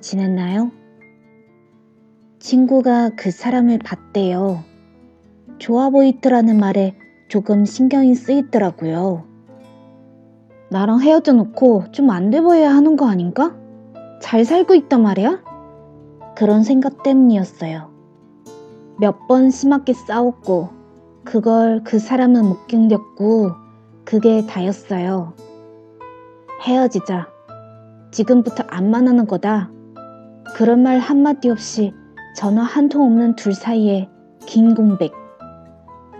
지냈나요? 친구가 그 사람을 봤대요. 좋아 보이더라는 말에 조금 신경이 쓰이더라고요. 나랑 헤어져 놓고 좀 안 돼 보여야 하는 거 아닌가? 잘 살고 있단 말이야? 그런 생각 때문이었어요. 몇 번 심하게 싸웠고, 그걸 그 사람은 못 견뎠고, 그게 다였어요. 헤어지자. 지금부터 안 만나는 거다. 그런 말 한마디 없이 전화 한 통 없는 둘 사이에 긴 공백.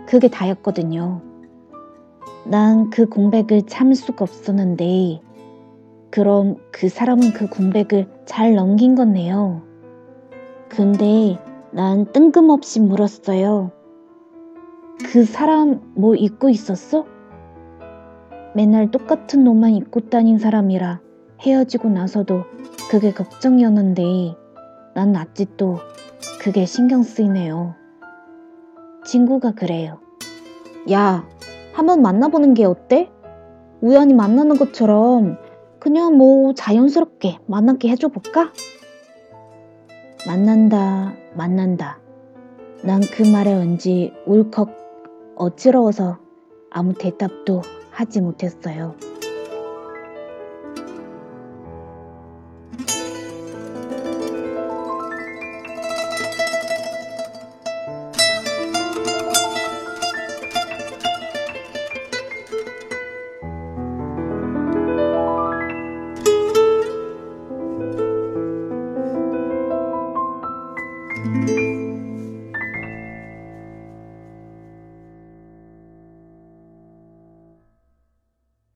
그게 다였거든요. 난 그 공백을 참을 수가 없었는데, 그럼 그 사람은 그 공백을 잘 넘긴 거네요. 근데 난 뜬금없이 물었어요. 그 사람 뭐 잊고 있었어? 맨날 똑같은 옷만 입고 다닌 사람이라 헤어지고 나서도 그게 걱정이었는데 난 아직도 그게 신경 쓰이네요. 친구가 그래요. 야, 한번 만나보는 게 어때? 우연히 만나는 것처럼 그냥 뭐 자연스럽게 만나게 해줘 볼까? 만난다, 만난다. 난 그 말에 왠지 울컥 어지러워서 아무 대답도 하지 못했어요.